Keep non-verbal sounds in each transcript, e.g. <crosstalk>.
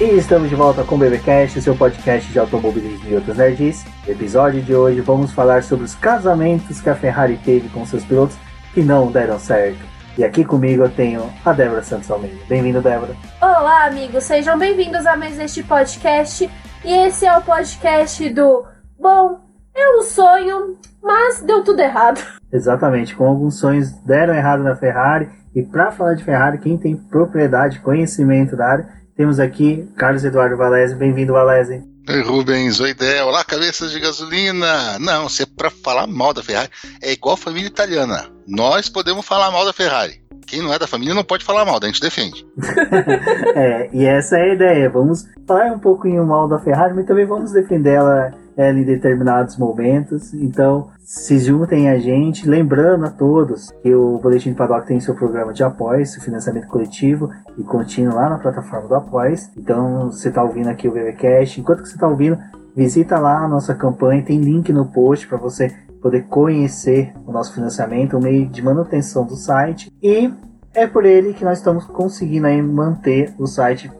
E estamos de volta com o BBcast, seu podcast de automobilismo e outros nerds. No episódio de hoje vamos falar sobre os casamentos que a Ferrari teve com seus pilotos que não deram certo. E aqui comigo eu tenho a Débora Santos Almeida. Bem-vindo, Débora. Olá, amigos, sejam bem-vindos a mais este podcast. E esse é o podcast do Bom, é um sonho, mas deu tudo errado. <laughs> Exatamente, com alguns sonhos deram errado na Ferrari. E para falar de Ferrari, quem tem propriedade, conhecimento da área, temos aqui Carlos Eduardo Valese. Bem-vindo, Valese. Oi, Rubens. Oi, Del. Olá, cabeças de gasolina. Não, se é pra falar mal da Ferrari, é igual família italiana. Nós podemos falar mal da Ferrari. Quem não é da família não pode falar mal, a gente defende. <laughs> é, e essa é a ideia. Vamos falar um pouquinho mal da Ferrari, mas também vamos defender ela ela em determinados momentos. Então, se juntem a gente, lembrando a todos que o Boletim Paddock tem seu programa de apoio, seu financiamento coletivo e contínuo lá na plataforma do Apoies. Então, você está ouvindo aqui o BBcast, enquanto que você está ouvindo, visita lá a nossa campanha, tem link no post para você poder conhecer o nosso financiamento, o meio de manutenção do site e é por ele que nós estamos conseguindo aí manter o site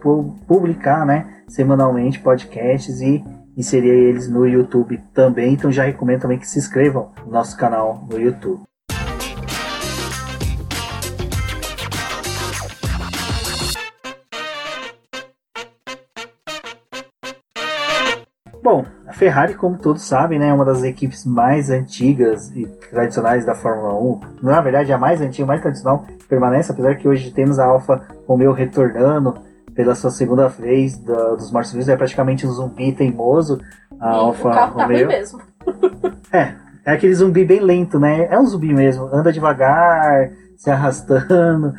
publicar, né, semanalmente podcasts e inserir eles no YouTube também. Então já recomendo também que se inscrevam no nosso canal no YouTube. Bom, a Ferrari, como todos sabem, né, é uma das equipes mais antigas e tradicionais da Fórmula 1. Na verdade, a mais antiga, mais tradicional permanece, apesar que hoje temos a Alfa Romeo retornando pela sua segunda vez da, dos Marcos é praticamente um zumbi teimoso. A Alfa o carro Romeo. Tá mesmo. <laughs> é, é aquele zumbi bem lento, né? É um zumbi mesmo, anda devagar, se arrastando.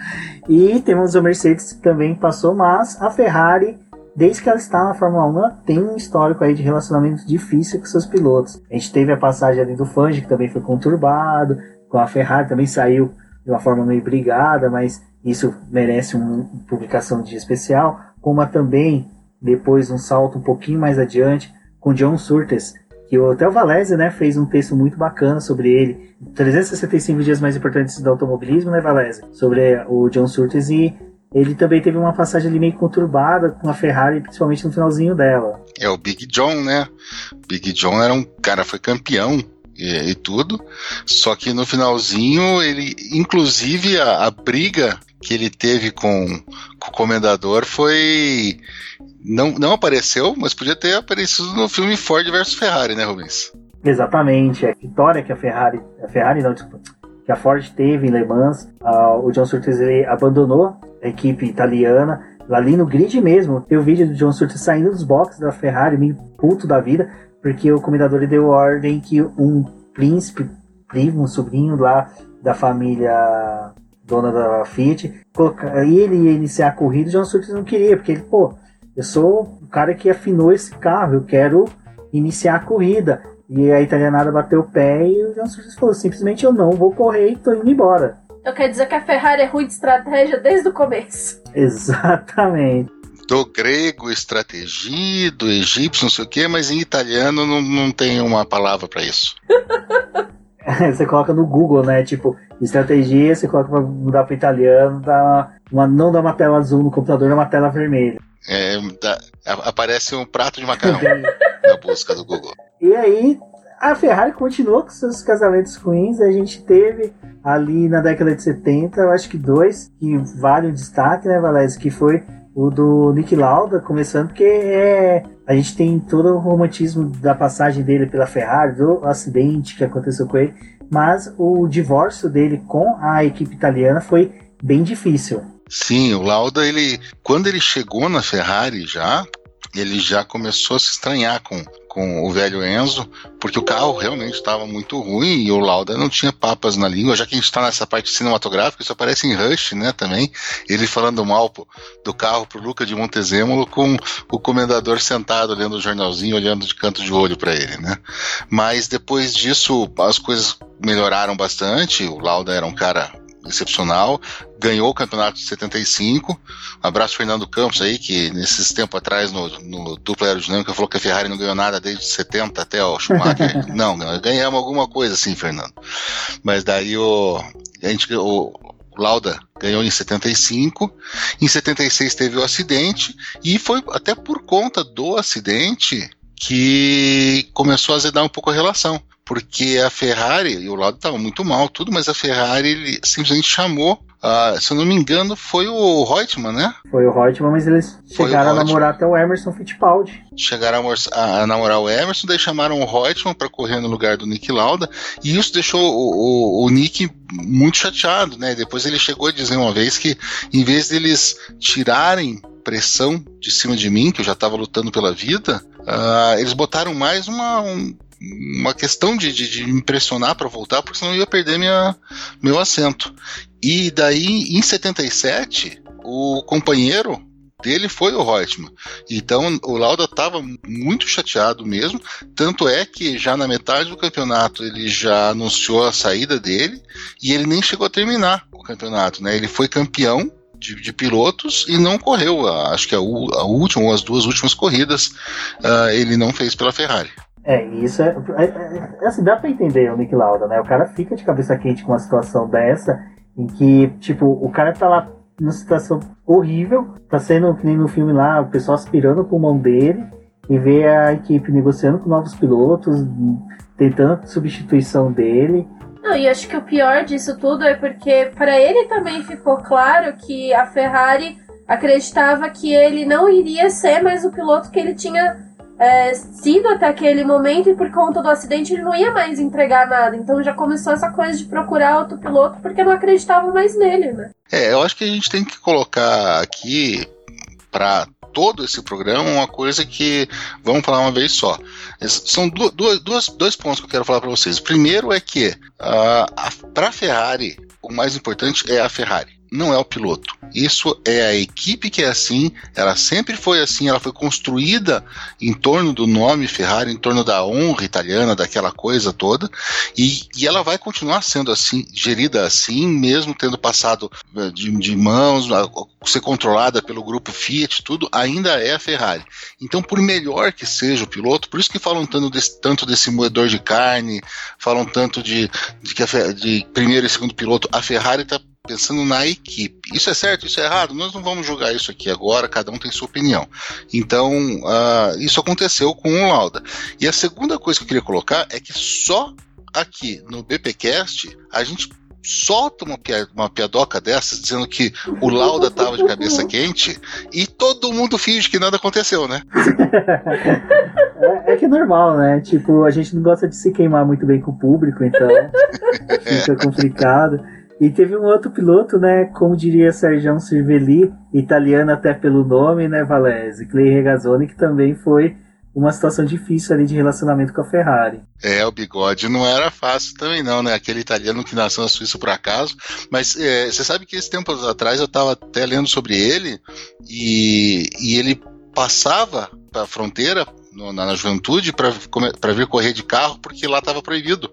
E temos a Mercedes que também passou, mas a Ferrari, desde que ela está na Fórmula 1, ela tem um histórico aí de relacionamento difícil com seus pilotos. A gente teve a passagem ali do Fangio, que também foi conturbado, com a Ferrari também saiu de uma forma meio brigada, mas isso merece uma publicação de especial, como também depois um salto um pouquinho mais adiante com John Surtees, que o Theo Valese né, fez um texto muito bacana sobre ele, 365 dias mais importantes do automobilismo, né, Valese? Sobre o John Surtees e ele também teve uma passagem ali meio conturbada com a Ferrari, principalmente no finalzinho dela. É o Big John, né? Big John era um cara, foi campeão e, e, tudo. Só que no finalzinho, ele, inclusive, a, a briga que ele teve com, com, o Comendador foi. Não, não apareceu, mas podia ter aparecido no filme Ford versus Ferrari, né, Rubens? Exatamente. A vitória que a Ferrari. A Ferrari não, desculpa. Que a Ford teve em Le Mans. O John Surtees abandonou a equipe italiana. Ali no grid mesmo, tem o vídeo John Surtees saindo dos boxes da Ferrari, meio puto da vida, porque o comendador deu ordem que um príncipe, primo, um sobrinho lá da família dona da Fiat, ele ia iniciar a corrida, o John Surtees não queria, porque ele, pô, eu sou o cara que afinou esse carro, eu quero iniciar a corrida. E a italianada bateu o pé e o John Surtees falou, simplesmente eu não vou correr e tô indo embora. Eu quero dizer que a Ferrari é ruim de estratégia desde o começo. Exatamente. Do grego, estratégia, do egípcio, não sei o quê, mas em italiano não, não tem uma palavra para isso. <laughs> você coloca no Google, né? Tipo, estratégia, você coloca pra mudar para italiano, dá uma, não dá uma tela azul no computador, dá uma tela vermelha. É, dá, aparece um prato de macarrão na busca do Google. E aí, a Ferrari continuou com seus casamentos ruins. A gente teve ali na década de 70, eu acho que dois que valem destaque, né, Valézio? Que foi o do Nick Lauda, começando, porque é, a gente tem todo o romantismo da passagem dele pela Ferrari, do acidente que aconteceu com ele, mas o divórcio dele com a equipe italiana foi bem difícil. Sim, o Lauda, ele, quando ele chegou na Ferrari já, ele já começou a se estranhar com, com o velho Enzo, porque o carro realmente estava muito ruim e o Lauda não tinha papas na língua, já que a gente está nessa parte cinematográfica, isso aparece em Rush, né, também, ele falando mal do carro pro Luca de Montezemolo com o comendador sentado lendo o jornalzinho, olhando de canto de olho para ele, né. Mas depois disso as coisas melhoraram bastante, o Lauda era um cara excepcional, ganhou o campeonato de 75. Um abraço Fernando Campos aí, que nesses tempos atrás no, no dupla aerodinâmica falou que a Ferrari não ganhou nada desde 70 até o Schumacher. <laughs> não, ganhamos alguma coisa assim, Fernando. Mas daí o, a gente, o, O Lauda ganhou em 75, em 76 teve o acidente e foi até por conta do acidente que começou a azedar um pouco a relação. Porque a Ferrari, e o Lauda estava muito mal, tudo, mas a Ferrari ele simplesmente chamou Uh, se eu não me engano, foi o Reutemann, né? Foi o Reutemann, mas eles foi chegaram a namorar até o Emerson Fittipaldi. Chegaram a, a, namorar o Emerson, daí chamaram o Reutemann para correr no lugar do Nick Lauda, e isso deixou o, o, o, Nick muito chateado, né? Depois ele chegou a dizer uma vez que, em vez deles tirarem pressão de cima de mim, que eu já estava lutando pela vida, uh, eles botaram mais uma, um, uma questão de, de, de impressionar para voltar, porque senão eu ia perder minha, meu assento. E daí, em 77, o companheiro dele foi o Reutemann. Então o Lauda estava muito chateado mesmo. Tanto é que já na metade do campeonato ele já anunciou a saída dele e ele nem chegou a terminar o campeonato. Né? Ele foi campeão de, de, pilotos e não correu. Acho que a, a, última ou as duas últimas corridas uh, ele não fez pela Ferrari. É, isso é, é, é, é, assim, dá pra entender o Nick Lauda, né? O cara fica de cabeça quente com uma situação dessa, em que, tipo, o cara tá lá numa situação horrível, tá sendo que nem no filme lá, o pessoal aspirando o pulmão dele, e vê a equipe negociando com novos pilotos, tentando substituição dele. Não, e acho que o pior disso tudo é porque para ele também ficou claro que a Ferrari acreditava que ele não iria ser mais o piloto que ele tinha é, sido até aquele momento e por conta do acidente ele não ia mais entregar nada. Então já começou essa coisa de procurar outro piloto porque não acreditavam mais nele, né? É, eu acho que a gente tem que colocar aqui para todo esse programa uma coisa que vamos falar uma vez só. São duas, duas, dois pontos que eu quero falar para vocês. O primeiro é que uh, para a Ferrari o mais importante é a Ferrari não é o piloto. Isso é a equipe que é assim, ela sempre foi assim, ela foi construída em torno do nome Ferrari, em torno da honra italiana, daquela coisa toda, e, e ela vai continuar sendo assim, gerida assim, mesmo tendo passado eh, de, de mãos, ser controlada pelo grupo Fiat, tudo, ainda é a Ferrari. Então, por melhor que seja o piloto, por isso que falam tanto desse, tanto desse moedor de carne, falam tanto de, de que a, de primeiro e segundo piloto, a Ferrari está pensando na equipe. Isso é certo, isso é errado? Nós não vamos julgar isso aqui agora, cada um tem sua opinião. Então, uh, isso aconteceu com o Lauda. E a segunda coisa que eu queria colocar é que só aqui no BPcast a gente solta uma, uma piadoca dessas dizendo que o Lauda estava de cabeça quente e todo mundo finge que nada aconteceu, né? é, é, que é normal, né? Tipo, a gente não gosta de se queimar muito bem com o público, então <laughs> fica complicado. E teve um outro piloto, né, como diria Sérgio Cervelli, italiano até pelo nome, né, Valese, Clay Regazzoni, que também foi uma situação difícil ali de relacionamento com a Ferrari. É, o bigode não era fácil também não, né? Aquele italiano que nasceu na Suíça por acaso. Mas é, você sabe que esse tempo atrás eu estava até lendo sobre ele e, e ele passava a fronteira no, na, na, juventude para vir correr de carro porque lá estava proibido.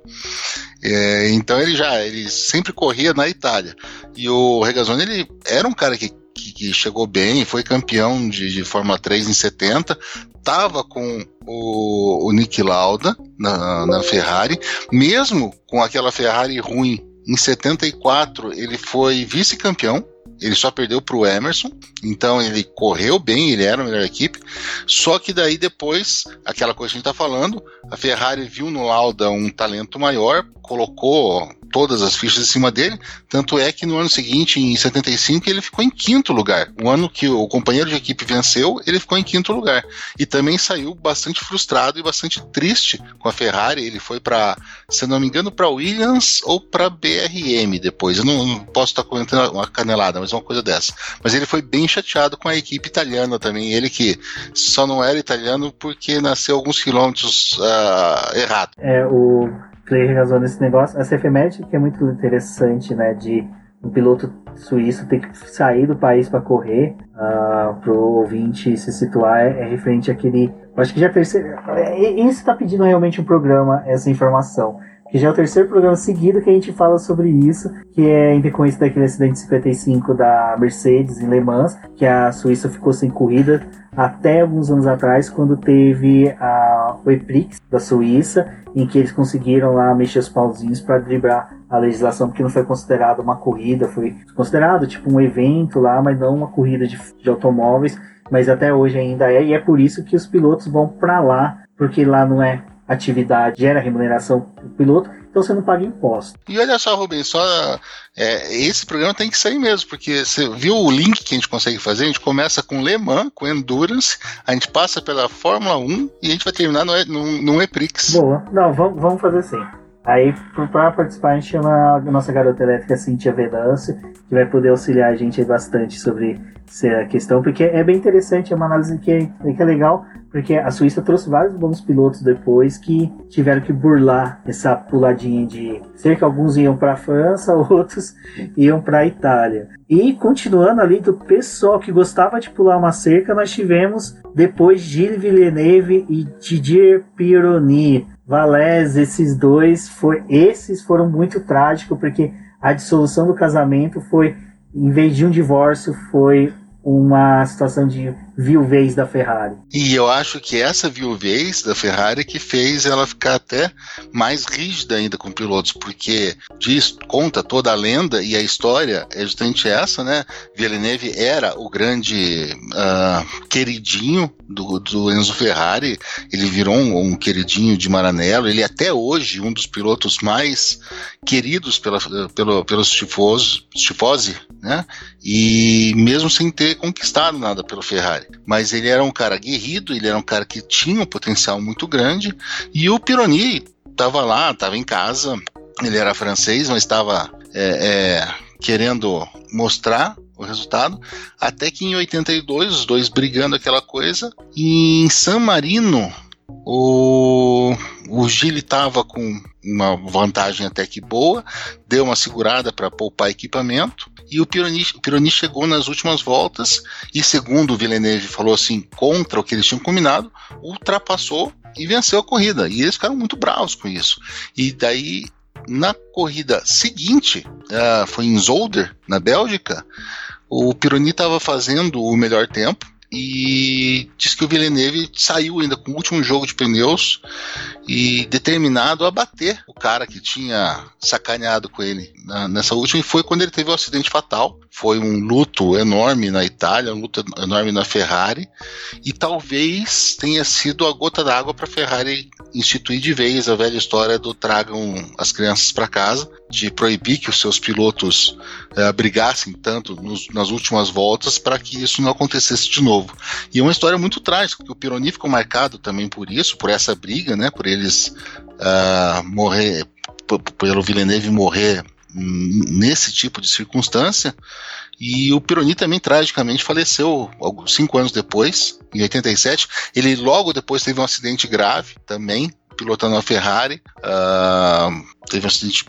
É, então ele já ele sempre corria na Itália. E o Regazzoni ele era um cara que, que, chegou bem, foi campeão de, de Fórmula 3 em 70, estava com o, o Nick Lauda na, na Ferrari, mesmo com aquela Ferrari ruim em 74 ele foi vice-campeão ele só perdeu para o Emerson, então ele correu bem, ele era a melhor equipe. Só que daí depois, aquela coisa que a gente está falando, a Ferrari viu no Lauda um talento maior, colocou todas as fichas em cima dele. Tanto é que no ano seguinte, em 75, ele ficou em quinto lugar. O ano que o companheiro de equipe venceu, ele ficou em quinto lugar. E também saiu bastante frustrado e bastante triste com a Ferrari. Ele foi para, se não me engano, para Williams ou para BRM depois. Eu não, não posso estar comentando uma canelada, mas uma coisa dessa. Mas ele foi bem chateado com a equipe italiana também. Ele que só não era italiano porque nasceu alguns quilômetros uh, errado. É, o Clay razão nesse negócio. Essa efeméride que é muito interessante, né? De um piloto suíço ter que sair do país para correr, uh, ah, para o ouvinte se situar, é, é referente àquele. Acho que já percebeu. É, isso está pedindo realmente um programa, essa informação que já é o terceiro programa seguido que a gente fala sobre isso, que é em decorrência daquele acidente 55 da Mercedes em Le Mans, que a Suíça ficou sem corrida até alguns anos atrás, quando teve a, EPRIX da Suíça, em que eles conseguiram lá mexer os pauzinhos para driblar a legislação, porque não foi considerado uma corrida, foi considerado tipo um evento lá, mas não uma corrida de, de automóveis, mas até hoje ainda é, e é por isso que os pilotos vão para lá, porque lá não é atividade, gera remuneração para o piloto, então você não paga imposto. E olha só, Rubens, só é, esse programa tem que sair mesmo, porque você viu o link que a gente consegue fazer? A gente começa com Le Mans, com Endurance, a gente passa pela Fórmula 1 e a gente vai terminar no, no, no EPRIX. Boa, não, vamos, vamos fazer assim. Aí, para participar, a gente chama a nossa garota elétrica Cintia Venâncio, que vai poder auxiliar a gente bastante sobre essa questão, porque é bem interessante, é uma análise que é, que é legal, porque a Suíça trouxe vários bons pilotos depois que tiveram que burlar essa puladinha de cerca alguns iam para a França, <laughs> outros iam para a Itália. E continuando ali do pessoal que gostava de pular uma cerca, nós tivemos depois Gilles Villeneuve e Didier Pironi. Valés, esses dois foi esses foram muito trágicos porque a dissolução do casamento foi em vez de um divórcio foi uma situação de viuvez da Ferrari. E eu acho que essa viuvez da Ferrari que fez ela ficar até mais rígida ainda com pilotos, porque diz, conta toda a lenda e a história é justamente essa, né? Villeneuve era o grande uh, queridinho do, do, Enzo Ferrari, ele virou um, um, queridinho de Maranello, ele é até hoje um dos pilotos mais queridos pela, pelo, pelos tifosos, tifosi, né? E mesmo sem ter conquistado nada pelo Ferrari. Mas ele era um cara aguerrido, ele era um cara que tinha um potencial muito grande. E o Pironi estava lá, estava em casa. Ele era francês, mas estava é, é, querendo mostrar o resultado, até que em 82, os dois brigando aquela coisa, e em San Marino, o, o Gili estava com uma vantagem até que boa, deu uma segurada para poupar equipamento, e o Pironi, o Pironi chegou nas últimas voltas e, segundo o Villeneuve falou assim, contra o que eles tinham combinado, ultrapassou e venceu a corrida. E eles ficaram muito bravos com isso. E daí, na corrida seguinte, uh, foi em Zolder, na Bélgica, o Pironi estava fazendo o melhor tempo, e diz que o Villeneuve saiu ainda com o último jogo de pneus e determinado a bater o cara que tinha sacaneado com ele na, nessa última e foi quando ele teve o um acidente fatal. Foi um luto enorme na Itália, um luto enorme na Ferrari e talvez tenha sido a gota d'água para a Ferrari instituir de vez a velha história do tragam as crianças para casa, de proibir que os seus pilotos é, brigassem tanto nos, nas últimas voltas para que isso não acontecesse de novo. E é uma história muito trágica, porque o Pironi ficou marcado também por isso, por essa briga, né, por eles uh, morrer, pelo Villeneuve morrer nesse tipo de circunstância. E o Pironi também tragicamente faleceu cinco anos depois, em 87. Ele logo depois teve um acidente grave também, pilotando a Ferrari. Uh, teve um acidente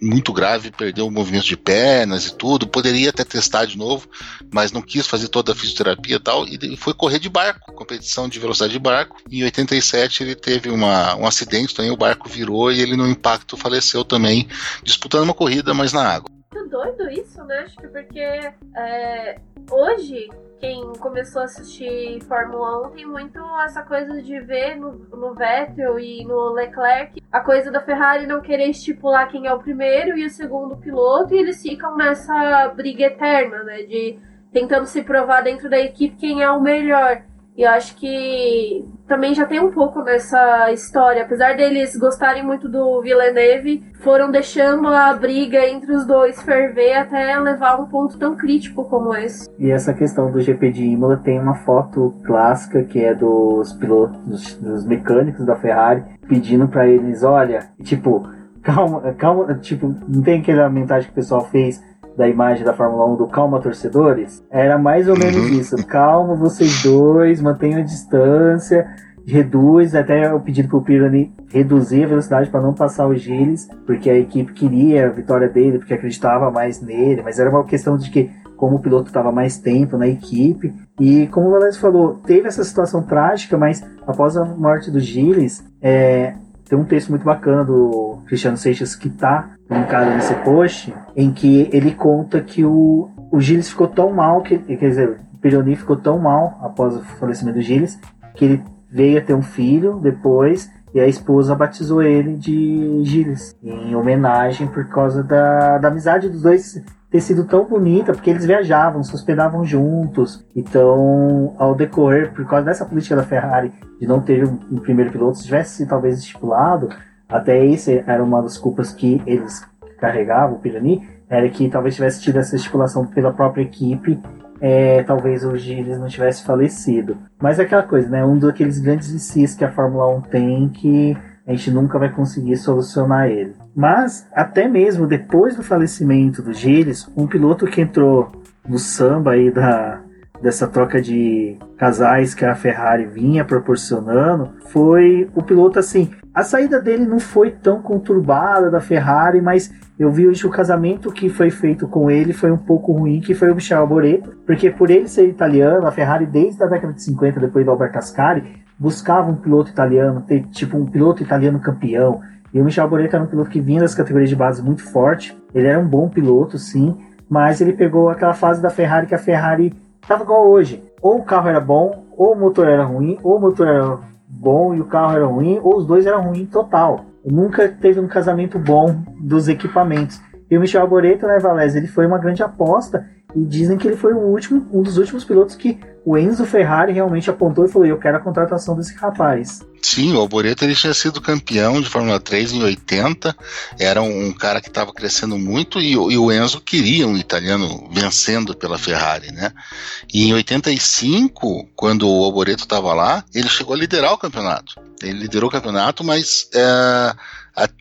muito grave, perdeu o movimento de pernas e tudo. Poderia até testar de novo, mas não quis fazer toda a fisioterapia e tal. E foi correr de barco, competição de velocidade de barco. Em 87 ele teve uma, um acidente também, o barco virou e ele no impacto faleceu também, disputando uma corrida, mas na água. Muito doido isso, né? Acho que porque é, hoje quem começou a assistir Fórmula 1 tem muito essa coisa de ver no, no Vettel e no Leclerc a coisa da Ferrari não querer estipular quem é o primeiro e o segundo piloto e eles ficam nessa briga eterna, né? De tentando se provar dentro da equipe quem é o melhor. E eu acho que também já tem um pouco nessa história. Apesar deles gostarem muito do Villeneuve, foram deixando a briga entre os dois ferver até levar um ponto tão crítico como esse. E essa questão do GP de Imola tem uma foto clássica que é dos pilotos, dos, dos mecânicos da Ferrari, pedindo para eles: olha, tipo, calma, calma, tipo, não tem aquela mensagem que o pessoal fez da imagem da Fórmula 1 do Calma Torcedores, era mais ou menos uhum. isso. Calma vocês dois, mantenham a distância, reduz, até o pedido pro Pirani reduzir a velocidade para não passar o Gilles, porque a equipe queria a vitória dele, porque acreditava mais nele, mas era uma questão de que como o piloto estava mais tempo na equipe. E como o Valério falou, teve essa situação trágica, mas após a morte do Gilles, é, tem um texto muito bacana do Cristiano Seixas que tá linkado nesse post, em que ele conta que o, o Gilles ficou tão mal, que, quer dizer, Pironi ficou tão mal após o falecimento do Gilles, que ele veio a ter um filho depois e a esposa batizou ele de Gilles, em homenagem por causa da, da amizade dos dois ter sido tão bonita, porque eles viajavam, se hospedavam juntos. Então, ao decorrer, por causa dessa política da Ferrari de não ter um, um primeiro piloto, se tivesse talvez estipulado, até esse era uma das culpas que eles carregavam, o Pirani, era que talvez tivesse tido essa estipulação pela própria equipe, é, talvez hoje eles não tivesse falecido. Mas é aquela coisa, né? Um daqueles grandes vicis que a Fórmula 1 tem que a gente nunca vai conseguir solucionar ele. Mas, até mesmo depois do falecimento do Gilles, um piloto que entrou no samba aí da, dessa troca de casais que a Ferrari vinha proporcionando foi o piloto assim. A saída dele não foi tão conturbada da Ferrari, mas eu vi hoje o casamento que foi feito com ele foi um pouco ruim, que foi o Michel Alboreto, porque por ele ser italiano, a Ferrari desde a década de 50, depois do Albert Ascari, buscava um piloto italiano, ter tipo um piloto italiano campeão. E o Michel Alboreto era um piloto que vinha das categorias de base muito forte. Ele era um bom piloto, sim, mas ele pegou aquela fase da Ferrari que a Ferrari estava igual hoje. Ou o carro era bom, ou o motor era ruim, ou o motor era bom e o carro era ruim, ou os dois eram ruins total. Nunca teve um casamento bom dos equipamentos. E o Michel Arboreto, né, Valés, ele foi uma grande aposta e dizem que ele foi o último, um dos últimos pilotos que o Enzo Ferrari realmente apontou e falou: Eu quero a contratação desse rapaz. Sim, o Alboreto ele tinha sido campeão de Fórmula 3 em 80, era um, cara que estava crescendo muito e, e, o Enzo queria um italiano vencendo pela Ferrari, né? E em 85, quando o Alboreto estava lá, ele chegou a liderar o campeonato. Ele liderou o campeonato, mas é,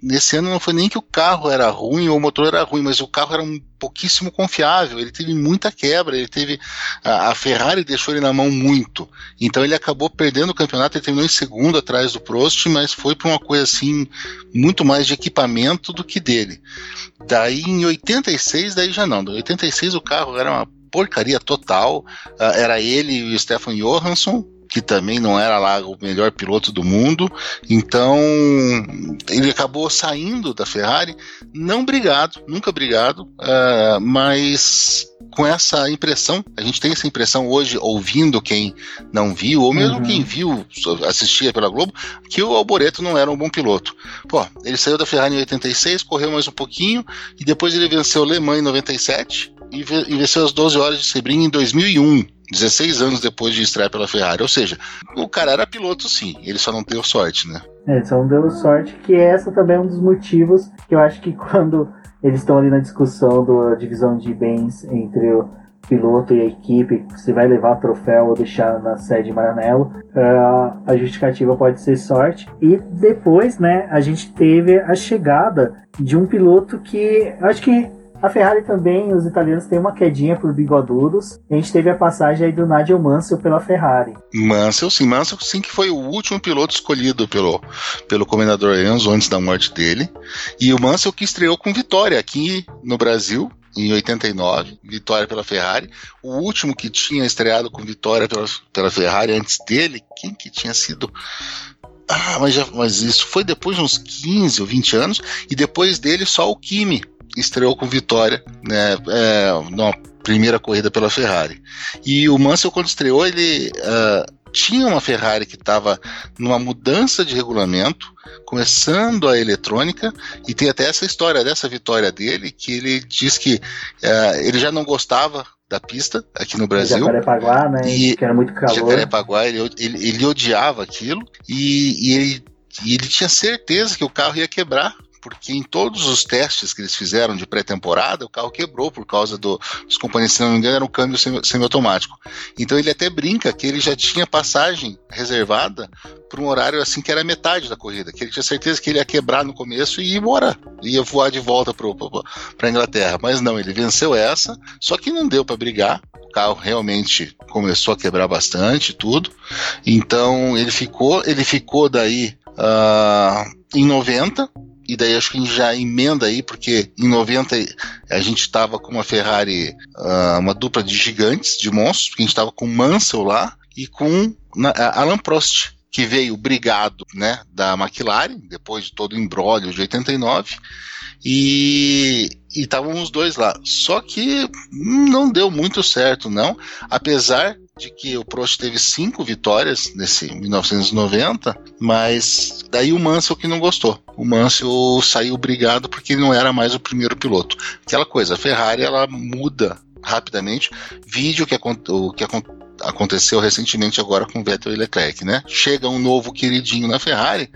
nesse ano não foi nem que o carro era ruim ou o motor era ruim, mas o carro era um pouquíssimo confiável. Ele teve muita quebra, ele teve a, a Ferrari deixou ele na mão muito. Então ele acabou perdendo o campeonato, ele terminou em segundo atrás do Prost, mas foi para uma coisa assim muito mais de equipamento do que dele. Daí em 86, daí já não. Em 86 o carro era uma porcaria total. Uh, era ele e o Stefan Johansson que também não era lá o melhor piloto do mundo. Então ele acabou saindo da Ferrari, não brigado, nunca brigado, uh, mas com essa impressão, a gente tem essa impressão hoje, ouvindo quem não viu, ou mesmo uhum. quem viu, assistia pela Globo, que o Alboreto não era um bom piloto. Pô, ele saiu da Ferrari em 86, correu mais um pouquinho, e depois ele venceu Le Mans em 97, e venceu as 12 horas de Sebring em 2001. 16 anos depois de estrear pela Ferrari. Ou seja, o cara era piloto sim, ele só não deu sorte, né? É, só não deu sorte, que essa também é um dos motivos que eu acho que <laughs> quando eles estão ali na discussão da divisão de bens entre o piloto e a equipe, se vai levar troféu ou deixar na sede Maranello, uh, a justificativa pode ser sorte. E depois, né, a gente teve a chegada de um piloto que acho que a Ferrari também, os italianos têm uma quedinha por bigodudos. A gente teve a passagem aí do Nigel Mansell pela Ferrari. Mansell, sim, Mansell sim que foi o último piloto escolhido pelo, pelo comendador Enzo antes da morte dele. E o Mansell que estreou com vitória aqui no Brasil, em 89, vitória pela Ferrari. O último que tinha estreado com vitória pela, pela Ferrari antes dele, quem que tinha sido? Ah, mas, já, mas isso foi depois de uns 15 ou 20 anos, e depois dele só o Kimi estreou com vitória né, é, na primeira corrida pela Ferrari. E o Mansell, quando estreou, ele uh, tinha uma Ferrari que estava numa mudança de regulamento, começando a eletrônica, e tem até essa história dessa vitória dele, que ele diz que uh, ele já não gostava da pista aqui no Brasil. Jacarepaguá, né? E, que era muito calor. Jacarepaguá, ele, ele, ele odiava aquilo e, e, ele, e ele tinha certeza que o carro ia quebrar porque em todos os testes que eles fizeram de pré-temporada, o carro quebrou por causa do, dos componentes, se não me engano, era um câmbio semiautomático. Então ele até brinca que ele já tinha passagem reservada para um horário assim que era metade da corrida, que ele tinha certeza que ele ia quebrar no começo e ir embora, ia voar de volta para a Inglaterra. Mas não, ele venceu essa, só que não deu para brigar. O carro realmente começou a quebrar bastante tudo. Então ele ficou, ele ficou daí uh, em 90 e daí acho que a gente já emenda aí, porque em 90 a gente estava com uma Ferrari, uh, uma dupla de gigantes, de monstros, porque a gente estava com Mansell lá e com na, Alan Prost, que veio brigado né, da McLaren, depois de todo o embrólio de 89, e estavam os dois lá. Só que não deu muito certo, não, apesar de que o Prost teve cinco vitórias nesse 1990, mas daí o Mansell que não gostou. O Mansell saiu brigado porque ele não era mais o primeiro piloto. Aquela coisa, a Ferrari ela muda rapidamente. Vídeo que, o que aconteceu recentemente agora com Vettel e Leclerc, né? Chega um novo queridinho na Ferrari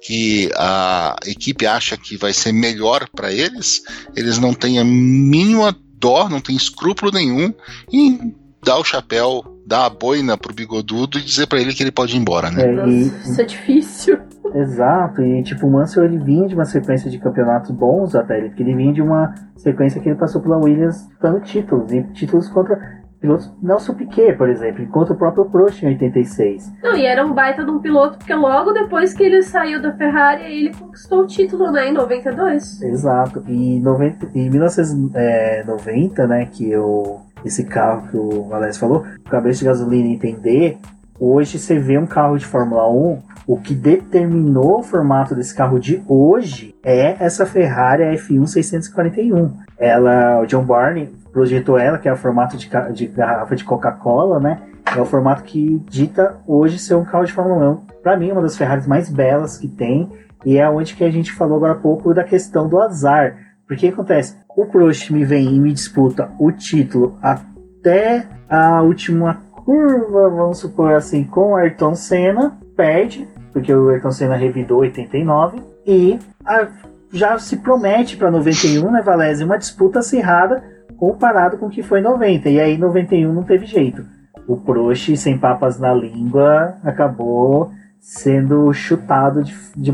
que a equipe acha que vai ser melhor para eles, eles não têm a mínima dó, não tem escrúpulo nenhum em dar o chapéu, dar a boina pro bigodudo e dizer para ele que ele pode ir embora, né? É, e, Isso é difícil. Exato, e tipo, o Mansell ele vinha de uma sequência de campeonatos bons até ele, porque ele vinha de uma sequência que ele passou pela Williams dando títulos, e títulos contra pilotos Nelson Piquet, por exemplo, enquanto o próprio Prost em 86. Não, e era um baita de um piloto, porque logo depois que ele saiu da Ferrari, ele conquistou o título, né, em 92. Exato, e 90, em 1990, né, que o, esse carro que o Valécio falou, cabeça de gasolina entender, hoje você vê um carro de Fórmula 1, o que determinou o formato desse carro de hoje é essa Ferrari F1 641. Ela, o John Barney projetou ela, que é o formato de, de garrafa de Coca-Cola, né? É o formato que dita hoje ser um carro de Fórmula 1. Para mim, é uma das Ferraris mais belas que tem. E é onde que a gente falou agora há pouco da questão do azar. Porque acontece? O Prost me vem e me disputa o título até a última curva, vamos supor assim, com o Ayrton Senna, perde, porque o Ayrton Senna revidou 89, e a, já se promete para 91, né, Valézia, uma disputa acirrada comparado com o que foi em 90. E aí 91 não teve jeito. O Prost, sem papas na língua, acabou sendo chutado de, de.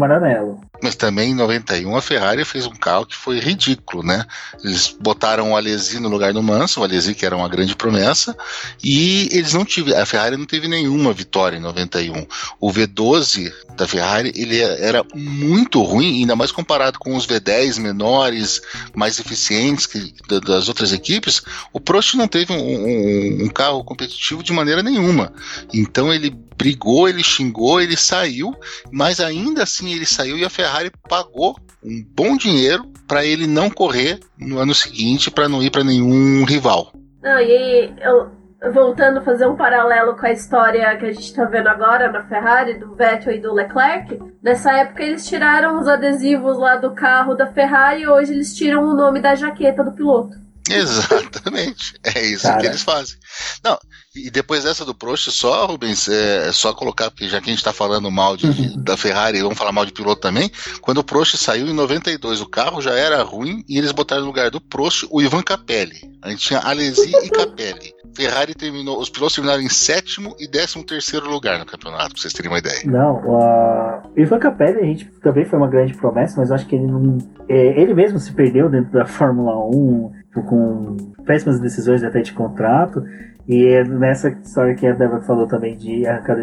Mas também em 91 a Ferrari fez um carro que foi ridículo, né? Eles botaram o Alesi no lugar do Mansell, o Alesi que era uma grande promessa, e eles não tiveram, a Ferrari não teve nenhuma vitória em 91. O V12 da Ferrari, ele era muito ruim, ainda mais comparado com os V10 menores, mais eficientes que, das outras equipes, o Prost não teve um, um, um carro competitivo de maneira nenhuma. Então ele brigou, ele xingou, ele saiu, mas ainda assim ele saiu e a Ferrari pagou um bom dinheiro para ele não correr no ano seguinte, para não ir para nenhum rival. Não, e eu, voltando a fazer um paralelo com a história que a gente está vendo agora na Ferrari, do Vettel e do Leclerc, nessa época eles tiraram os adesivos lá do carro da Ferrari e hoje eles tiram o nome da jaqueta do piloto. <laughs> Exatamente. É isso Cara. que eles fazem. Não, e depois dessa do Prost, só, Rubens, é, é só colocar, porque já que a gente está falando mal de, uhum. da Ferrari, vamos falar mal de piloto também. Quando o Prost saiu em 92, o carro já era ruim e eles botaram no lugar do Prost o Ivan Capelli. A gente tinha Alesi e <laughs> Capelli. Ferrari terminou, os pilotos terminaram em sétimo e décimo terceiro lugar no campeonato, pra vocês terem uma ideia. Não, o Ivan Capelli, a gente também foi uma grande promessa, mas eu acho que ele não. É, ele mesmo se perdeu dentro da Fórmula 1 com péssimas decisões até de contrato. E nessa história que a Débora falou também de arrancar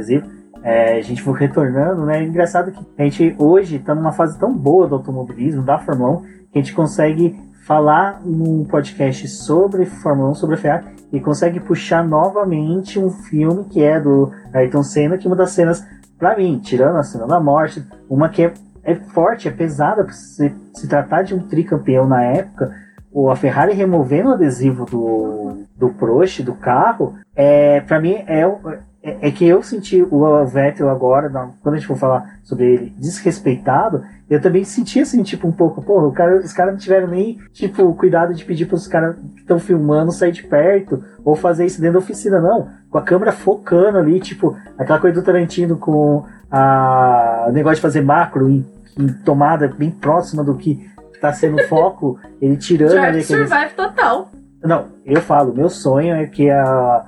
é, a gente foi retornando, né? É engraçado que a gente hoje está numa fase tão boa do automobilismo, da Fórmula 1, que a gente consegue falar num podcast sobre Fórmula 1, sobre a Ferrari, e consegue puxar novamente um filme que é do Ayrton Senna, que é uma das cenas, para mim, tirando a cena da morte, uma que é, é forte, é pesada, se, se tratar de um tricampeão na época, o, a Ferrari removendo o adesivo do, do Prost, do carro, é, para mim é, é, é, que eu senti o Vettel agora, quando a gente for falar sobre ele, desrespeitado, eu também senti assim, tipo, um pouco, pô, o cara, os caras não tiveram nem, tipo, cuidado de pedir para os caras que estão filmando sair de perto, ou fazer isso dentro da oficina, não. Com a câmera focando ali, tipo, aquela coisa do Tarantino com a, o negócio de fazer macro em, em tomada bem próxima do que tá sendo foco, <laughs> ele tirando Drive ali aqueles... Survive total. Não, eu falo, meu sonho é que a,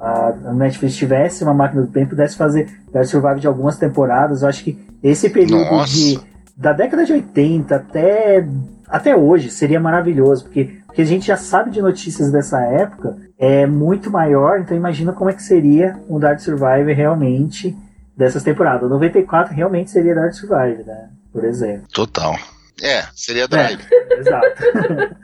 a, Netflix tivesse uma máquina do tempo e pudesse fazer Drive Survive de algumas temporadas. Eu acho que esse período de, da década de 80 até, até hoje seria maravilhoso, porque, porque a gente já sabe de notícias dessa época, é muito maior, então imagina como é que seria um Dark Survive realmente dessas temporadas. O 94 realmente seria Dark Survive, né? Por exemplo. Total. É, seria Drive. É, exato. <laughs>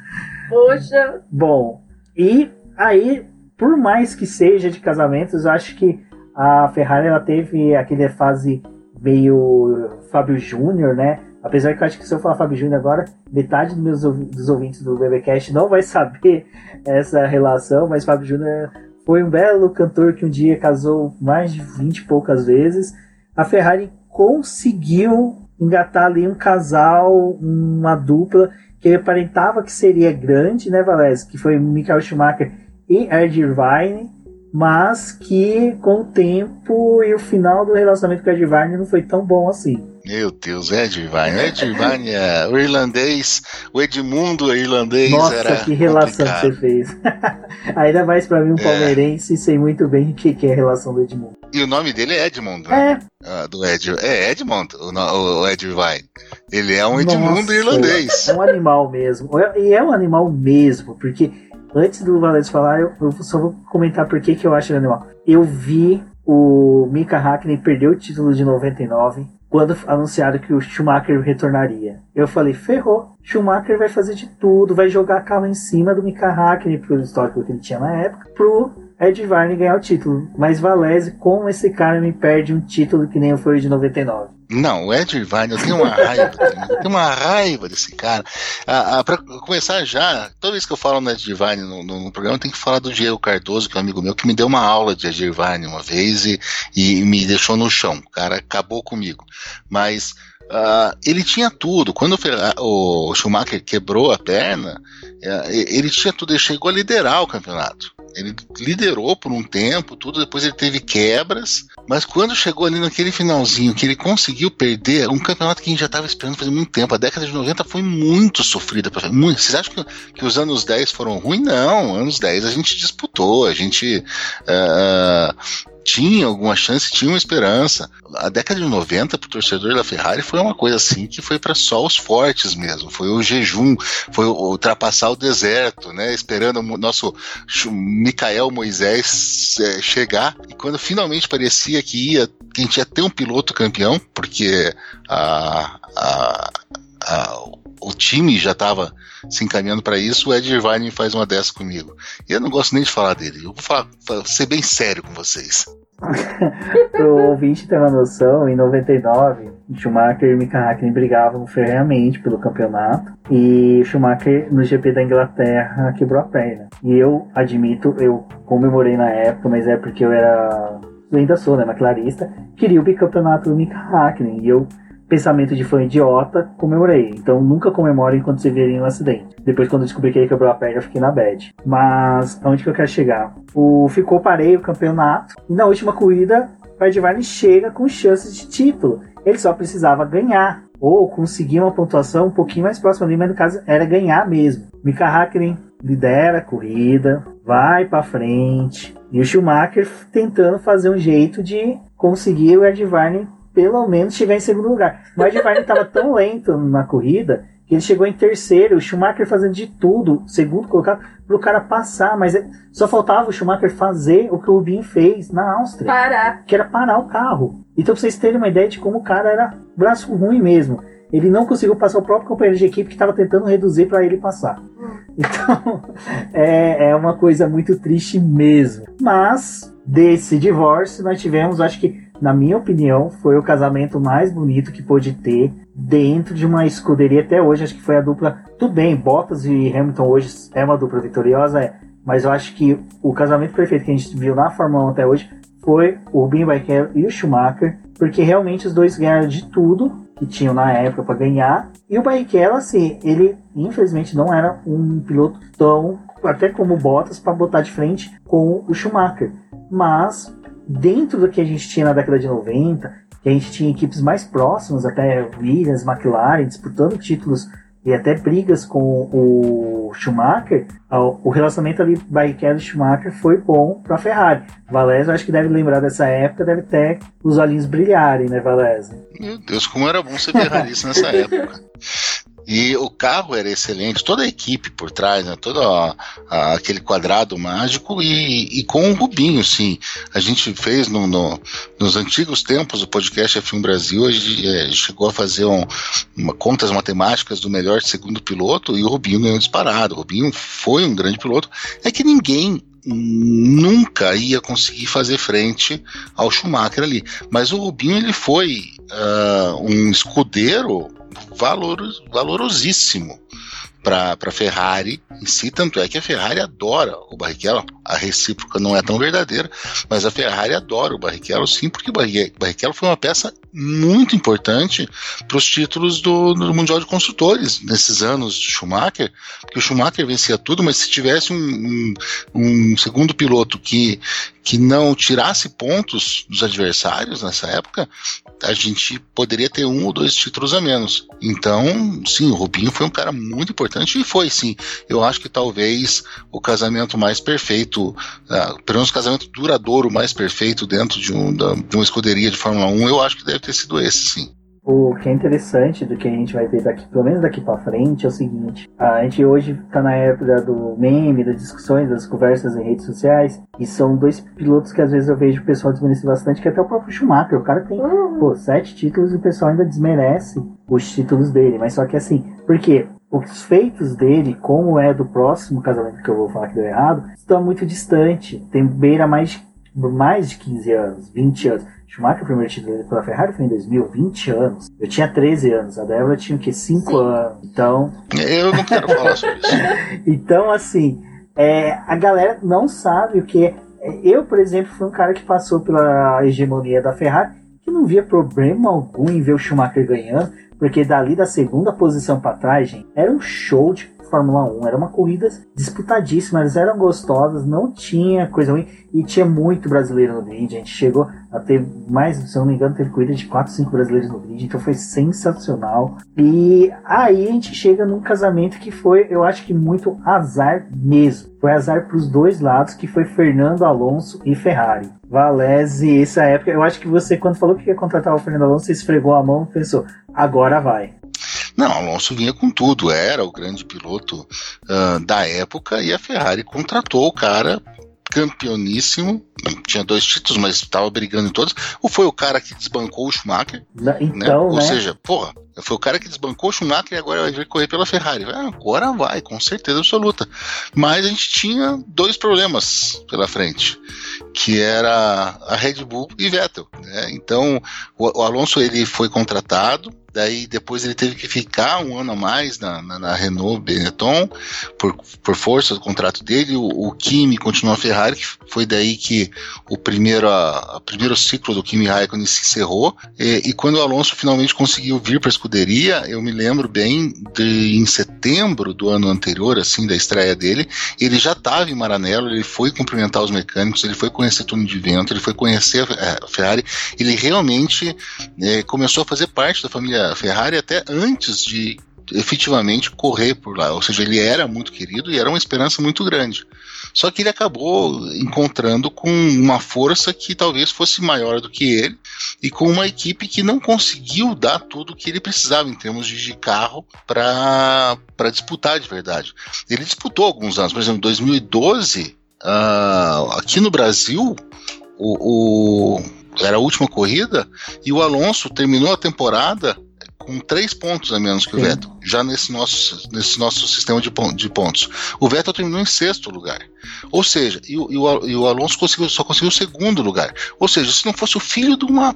Poxa. Bom, e aí, por mais que seja de casamentos, eu acho que a Ferrari ela teve aquele fase meio Fábio Júnior, né? Apesar que eu acho que se eu falar Fábio Júnior agora, metade dos, meus, dos ouvintes do BBcast não vai saber <laughs> essa relação, mas Fábio Júnior foi um belo cantor que um dia casou mais de 20 e poucas vezes. A Ferrari conseguiu engatar ali um casal, uma dupla que aparentava que seria grande, né, Valéz? Que foi Michael Schumacher e Ed Irvine, mas que com o tempo e o final do relacionamento com Irvine não foi tão bom assim. Meu Deus, Ed Irvine. Ed Irvine, é, o irlandês, o Edmundo irlandês Nossa, era. que relação complicado. que você fez. <laughs> Ainda mais para mim, um é. palmeirense, sei muito bem o que, que é a relação do Edmundo. E o nome dele é Edmund, né? É. Ah, do Ed, é Edmund, o, o Ed Irvine. Ele é um Edmundo Nossa, irlandês. É um animal mesmo. E é um animal mesmo, porque antes do Valério falar, eu, eu, só vou comentar por que, que eu acho ele animal. Eu vi o Mika Hakkinen perder o título de 99 quando anunciaram que o Schumacher retornaria. Eu falei, ferrou. Schumacher vai fazer de tudo, vai jogar carro em cima do Mika Hakkinen, pelo histórico que ele tinha na época, pro Ed Varney ganhar o título. Mas Valese, como esse cara me perde um título que nem foi de 99? Não, o Ed Irvine, eu tenho uma raiva, eu tenho uma raiva desse cara. Ah, ah, pra começar já, toda vez que eu falo no Ed Irvine no, no, no, programa, eu tenho que falar do Diego Cardoso, que é um amigo meu, que me deu uma aula de Ed Irvine uma vez e, e me deixou no chão. O cara acabou comigo. Mas Uh, ele tinha tudo. Quando o Schumacher quebrou a perna, uh, ele tinha tudo. Ele chegou a liderar o campeonato. Ele liderou por um tempo, tudo. Depois ele teve quebras. Mas quando chegou ali naquele finalzinho, que ele conseguiu perder, um campeonato que a gente já estava esperando faz muito tempo. A década de 90 foi muito sofrida. Muito. Vocês acham que, que os anos 10 foram ruins? Não, anos 10 a gente disputou, a gente uh, tinha alguma chance, tinha uma esperança. A década de 90 para o torcedor da Ferrari foi uma coisa assim que foi para só os fortes mesmo. Foi o jejum, foi ultrapassar o deserto, né? Esperando o nosso Micael Moisés é, chegar. E quando finalmente parecia que ia, que a gente ia ter um piloto campeão, porque a, a, a o time já estava se encaminhando para isso, o Ed Irvine faz uma dessa comigo. E eu não gosto nem de falar dele. Eu vou falar, ser bem sério com vocês. <laughs> Pro ouvinte ter uma noção, em 99, Schumacher e Mika Hakkinen brigavam ferreamente pelo campeonato e Schumacher no GP da Inglaterra quebrou a perna. E eu admito, eu comemorei na época, mas é porque eu era ainda sou, né, clarista, queria o bicampeonato do Mika Hakkinen e eu pensamento de fã idiota, comemorei. Então nunca comemore enquanto você vê um acidente. Depois, quando descobri que ele quebrou a perna, eu fiquei na bad. Mas aonde que eu quero chegar? O ficou parei o campeonato. E na última corrida, Varney chega com chances de título. Ele só precisava ganhar. Ou conseguir uma pontuação um pouquinho mais próxima ali, mas no caso era ganhar mesmo. Mika Hakkinen lidera a corrida, vai para frente. E o Schumacher tentando fazer um jeito de conseguir o Ed Varney pelo menos chegar em segundo lugar. O Ed Varney estava tão lento na corrida que ele chegou em terceiro, o Schumacher fazendo de tudo, segundo colocado, para o cara passar, mas é, só faltava o Schumacher fazer o que o Rubinho fez na Áustria. Parar. Que era parar o carro. Então pra vocês terem uma ideia de como o cara era braço ruim mesmo. Ele não conseguiu passar o próprio companheiro de equipe que estava tentando reduzir para ele passar. Hum. Então, <laughs> é, é uma coisa muito triste mesmo. Mas, desse divórcio, nós tivemos, acho que na minha opinião, foi o casamento mais bonito que pôde ter dentro de uma escuderia até hoje. Acho que foi a dupla. Tudo bem, Bottas e Hamilton hoje é uma dupla vitoriosa, é, mas eu acho que o casamento perfeito que a gente viu na Fórmula 1 até hoje foi o Rubinho Barrichello e o Schumacher, porque realmente os dois ganharam de tudo que tinham na época para ganhar. E o Barrichello, assim, ele infelizmente não era um piloto tão, até como Bottas, para botar de frente com o Schumacher. Mas dentro do que a gente tinha na década de 90, que a gente tinha equipes mais próximas, até Williams, McLaren, disputando títulos e até brigas com o Schumacher, o relacionamento ali Barrichello e Schumacher foi bom para a Ferrari. Valese, acho que deve lembrar dessa época, deve ter os olhinhos brilharem, né, Valese? Meu Deus, como era bom ser ferrarista nessa <laughs> época. E o carro era excelente, toda a equipe por trás, né, todo aquele quadrado mágico e, e, com o Rubinho, sim. A gente fez no, no, nos antigos tempos do podcast F1 Brasil, a gente é, chegou a fazer um, uma, contas matemáticas do melhor segundo piloto e o Rubinho ganhou disparado. O Rubinho foi um grande piloto. É que ninguém nunca ia conseguir fazer frente ao Schumacher ali. Mas o Rubinho ele foi uh, um escudeiro valor, valorosíssimo para a Ferrari em si, tanto é que a Ferrari adora o Barrichello, a recíproca não é tão verdadeira, mas a Ferrari adora o Barrichello sim, porque o Barrichello foi uma peça muito importante para os títulos do, do, Mundial de Construtores nesses anos de Schumacher, porque o Schumacher vencia tudo, mas se tivesse um, um, um segundo piloto que, que não tirasse pontos dos adversários nessa época, a gente poderia ter um ou dois títulos a menos. Então, sim, o Rubinho foi um cara muito importante e foi, sim. Eu acho que talvez o casamento mais perfeito, uh, pelo menos o casamento duradouro mais perfeito dentro de, um, da, de uma escuderia de Fórmula 1, eu acho que deve ter sido esse, sim. O que é interessante do que a gente vai ver daqui, pelo menos daqui para frente, é o seguinte: a gente hoje está na época do meme, das discussões, das conversas em redes sociais, e são dois pilotos que às vezes eu vejo o pessoal desmerecer bastante, que é até o próprio Schumacher. O cara tem uhum. pô, sete títulos e o pessoal ainda desmerece os títulos dele. Mas só que assim, porque os feitos dele, como é do próximo casamento que eu vou falar que deu errado, estão muito distante. Tem beira mais, mais de 15 anos, 20 anos. Schumacher, o primeiro título pela Ferrari foi em 2020 anos. Eu tinha 13 anos, a Débora tinha o que? 5 anos. Então. Eu não quero falar sobre isso. <laughs> então, assim, é, a galera não sabe o que é. Eu, por exemplo, fui um cara que passou pela hegemonia da Ferrari que não via problema algum em ver o Schumacher ganhando, porque dali da segunda posição para trás, gente, era um show de Fórmula 1. Era uma corrida disputadíssima, elas eram gostosas, não tinha coisa ruim e tinha muito brasileiro no grid. A gente chegou a ter mais, se eu não me engano, teve corrida de 4, 5 brasileiros no grid, então foi sensacional. E aí a gente chega num casamento que foi, eu acho que muito azar mesmo. Foi azar para os dois lados, que foi Fernando Alonso e Ferrari. Valese, essa época, eu acho que você, quando falou que ia contratar o Fernando Alonso, você esfregou a mão e pensou, agora vai. Não, Alonso vinha com tudo, era o grande piloto uh, da época e a Ferrari contratou o cara campeoníssimo, tinha dois títulos, mas estava brigando em todos. Ou foi o cara que desbancou o Schumacher? Né? Então, né? Ou né? seja, porra, foi o cara que desbancou o Schumacher e agora vai correr pela Ferrari. Ah, agora vai, com certeza absoluta. Mas a gente tinha dois problemas pela frente, que era a Red Bull e Vettel. Né? Então, o, o Alonso ele foi contratado, Daí depois ele teve que ficar um ano a mais na, na, na Renault Benetton por, por força do contrato dele. O, o Kimi continuou a Ferrari, que foi daí que o primeiro, a, a primeiro ciclo do Kimi Raikkonen se encerrou. E, e quando o Alonso finalmente conseguiu vir para a escuderia, eu me lembro bem de em setembro do ano anterior, assim, da estreia dele, ele já estava em Maranello, ele foi cumprimentar os mecânicos, ele foi conhecer túnel de vento, ele foi conhecer a, Ferrari, ele realmente é, começou a fazer parte da família Ferrari até antes de efetivamente correr por lá. Ou seja, ele era muito querido e era uma esperança muito grande. Só que ele acabou encontrando com uma força que talvez fosse maior do que ele e com uma equipe que não conseguiu dar tudo o que ele precisava em termos de carro para disputar de verdade. Ele disputou alguns anos, por exemplo, em 2012, uh, aqui no Brasil, o, o, era a última corrida e o Alonso terminou a temporada com três pontos a menos que Sim. o Vettel, já nesse nosso, nesse nosso sistema de, de pontos. O Vettel terminou em sexto lugar. Ou seja, e, e, o, e o, Alonso conseguiu, só conseguiu o segundo lugar. Ou seja, se não fosse o filho de uma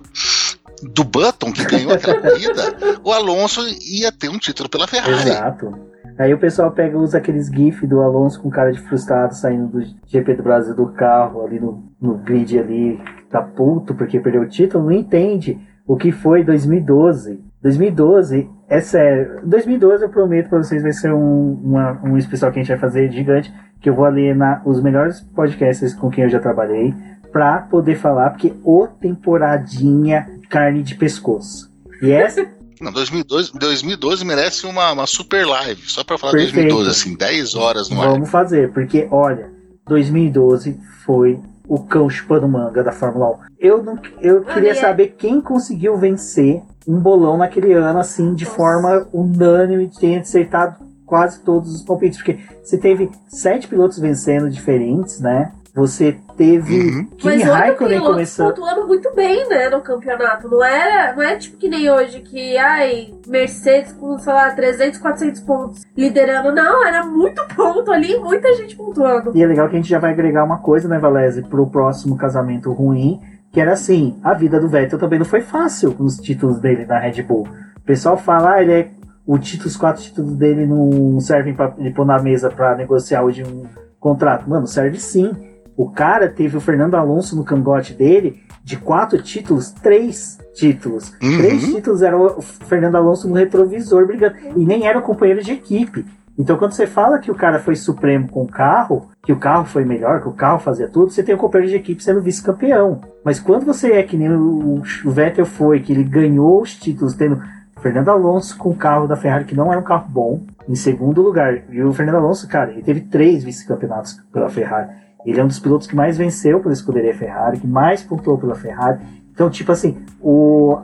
do Button que ganhou aquela corrida, o Alonso ia ter um título pela Ferrari. Exato. Aí o pessoal pega usa aqueles GIF do Alonso com cara de frustrado saindo do GP do Brasil do carro ali no, no grid ali, tá puto porque perdeu o título, não entende o que foi 2012. 2012, é sério. 2012 eu prometo pra vocês, vai ser um, uma, um especial que a gente vai fazer gigante, que eu vou alienar os melhores podcasts com quem eu já trabalhei, pra poder falar, porque o temporadinha carne de pescoço. E essa. <laughs> Não, 2012, 2012 merece uma, uma super live, só pra falar de 2012, assim, 10 horas no Vamos ar. Vamos fazer, porque olha, 2012 foi o cão chupando manga da Fórmula 1. Eu, não, eu queria é saber quem conseguiu vencer um bolão naquele ano, assim, de Nossa. forma unânime, tenha acertado quase todos os palpites, porque você teve sete pilotos vencendo diferentes, né? Você teve uhum. Kimi Raikkonen começando. pontuando muito bem, né, no campeonato. Não é, não é tipo que nem hoje que, ai, Mercedes com, sei lá, 300, 400 pontos liderando. Não, era muito ponto ali, muita gente pontuando. E é legal que a gente já vai agregar uma coisa, né, Valese, pro próximo casamento ruim, que era assim, a vida do Vettel também não foi fácil com os títulos dele na Red Bull. O pessoal fala, ah, ele é o título, os quatro títulos dele não servem para ele pôr na mesa para negociar hoje um contrato. Mano, serve sim. O cara teve o Fernando Alonso no cangote dele de quatro títulos, três títulos. Uhum. Três títulos era o Fernando Alonso no retrovisor brigando. E nem era o companheiro de equipe. Então, quando você fala que o cara foi supremo com o carro, que o carro foi melhor, que o carro fazia tudo, você tem o companheiro de equipe sendo vice-campeão. Mas quando você é que nem o, Vettel foi, que ele ganhou os títulos tendo Fernando Alonso com o carro da Ferrari, que não era um carro bom, em segundo lugar. E o Fernando Alonso, cara, ele teve três vice-campeonatos pela Ferrari. Ele é um dos pilotos que mais venceu pela escuderia Ferrari, que mais pontuou pela Ferrari. Então, tipo assim, o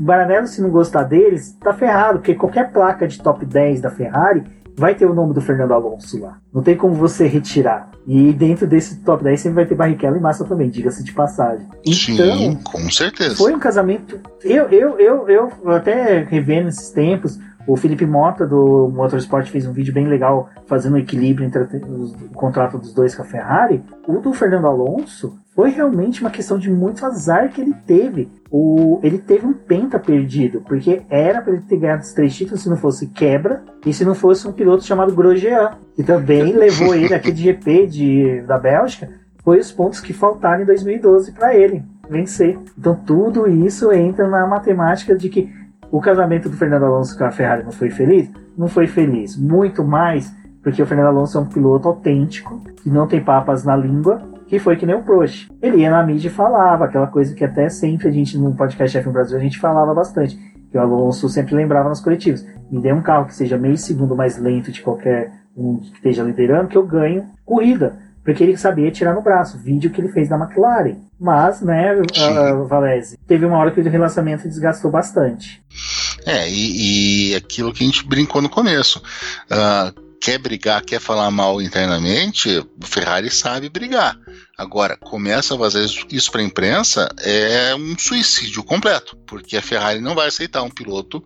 Baranello, se não gostar deles, tá ferrado, porque qualquer placa de top 10 da Ferrari vai ter o nome do Fernando Alonso lá. Não tem como você retirar. E dentro desse top 10 sempre vai ter Barrichello e Massa também, diga-se de passagem. Então, Sim, com certeza. Foi um casamento. Eu, eu, eu, eu até revendo esses tempos. O Felipe Mota do Motorsport fez um vídeo bem legal fazendo o equilíbrio entre o contrato dos dois com a Ferrari. O do Fernando Alonso foi realmente uma questão de muito azar que ele teve. O, ele teve um penta perdido, porque era para ele ter ganhado os três títulos se não fosse quebra e se não fosse um piloto chamado Grosjean, que também <laughs> levou ele aqui de GP de, da Bélgica. Foi os pontos que faltaram em 2012 para ele vencer. Então tudo isso entra na matemática de que o casamento do Fernando Alonso com a Ferrari não foi feliz? Não foi feliz. Muito mais porque o Fernando Alonso é um piloto autêntico, que não tem papas na língua, que foi que nem o Prost. Ele ia na mídia e falava, aquela coisa que até sempre a gente no podcast F1 Brasil a gente falava bastante, que o Alonso sempre lembrava nas coletivas. Me dê um carro que seja meio segundo mais lento de qualquer um que esteja liderando, que eu ganho corrida. Porque ele sabia tirar no braço. Vídeo que ele fez na McLaren. Mas, né, uh, Valese, teve uma hora que o relacionamento desgastou bastante. É, e, e aquilo que a gente brincou no começo. Uh, quer brigar, quer falar mal internamente, o Ferrari sabe brigar. Agora, começa a fazer isso para a imprensa, é um suicídio completo, porque a Ferrari não vai aceitar um piloto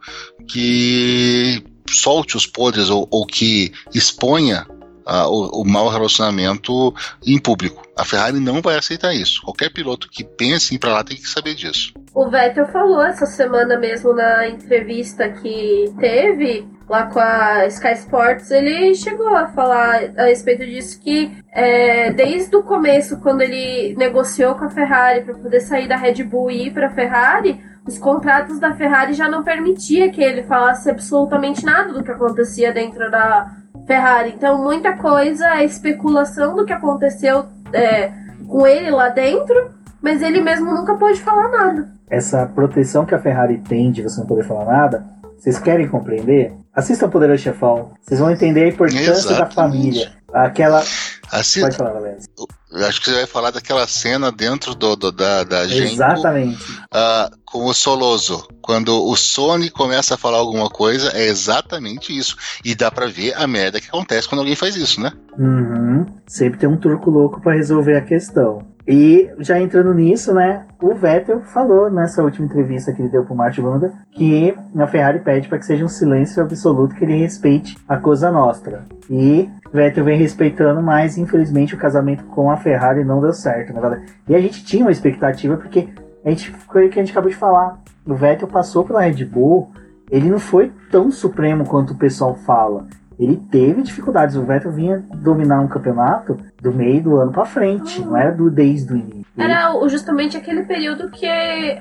que solte os podres ou, ou que exponha uh, o, o mau relacionamento em público. A Ferrari não vai aceitar isso. Qualquer piloto que pense em ir para lá tem que saber disso. O Vettel falou essa semana mesmo na entrevista que teve lá com a Sky Sports, ele chegou a falar a respeito disso que é, desde o começo, quando ele negociou com a Ferrari para poder sair da Red Bull e ir para a Ferrari, os contratos da Ferrari já não permitia que ele falasse absolutamente nada do que acontecia dentro da Ferrari. Então, muita coisa é especulação do que aconteceu é, com ele lá dentro, mas ele mesmo nunca pôde falar nada. Essa proteção que a Ferrari tem de você não poder falar nada, vocês querem compreender? Assistam Poderoso Chefão. Vocês vão entender a importância Exatamente. da família. Aquela. Assim, Pode falar, Valéria. Acho que você vai falar daquela cena dentro do, do da, da gente. Exatamente. Uh, com o Soloso. Quando o Sony começa a falar alguma coisa, é exatamente isso. E dá pra ver a merda que acontece quando alguém faz isso, né? Uhum. Sempre tem um turco louco para resolver a questão. E já entrando nisso, né, o Vettel falou nessa última entrevista que ele deu pro Martin Wanda que a Ferrari pede para que seja um silêncio absoluto que ele respeite a Cosa Nostra. E Vettel vem respeitando, mas infelizmente o casamento com a Ferrari não deu certo, né, galera? E a gente tinha uma expectativa porque a gente foi o que a gente acabou de falar. O Vettel passou pela Red Bull, ele não foi tão supremo quanto o pessoal fala ele teve dificuldades. O Vettel vinha dominar um campeonato do meio do ano para frente, não era do desde o início. Era justamente aquele período que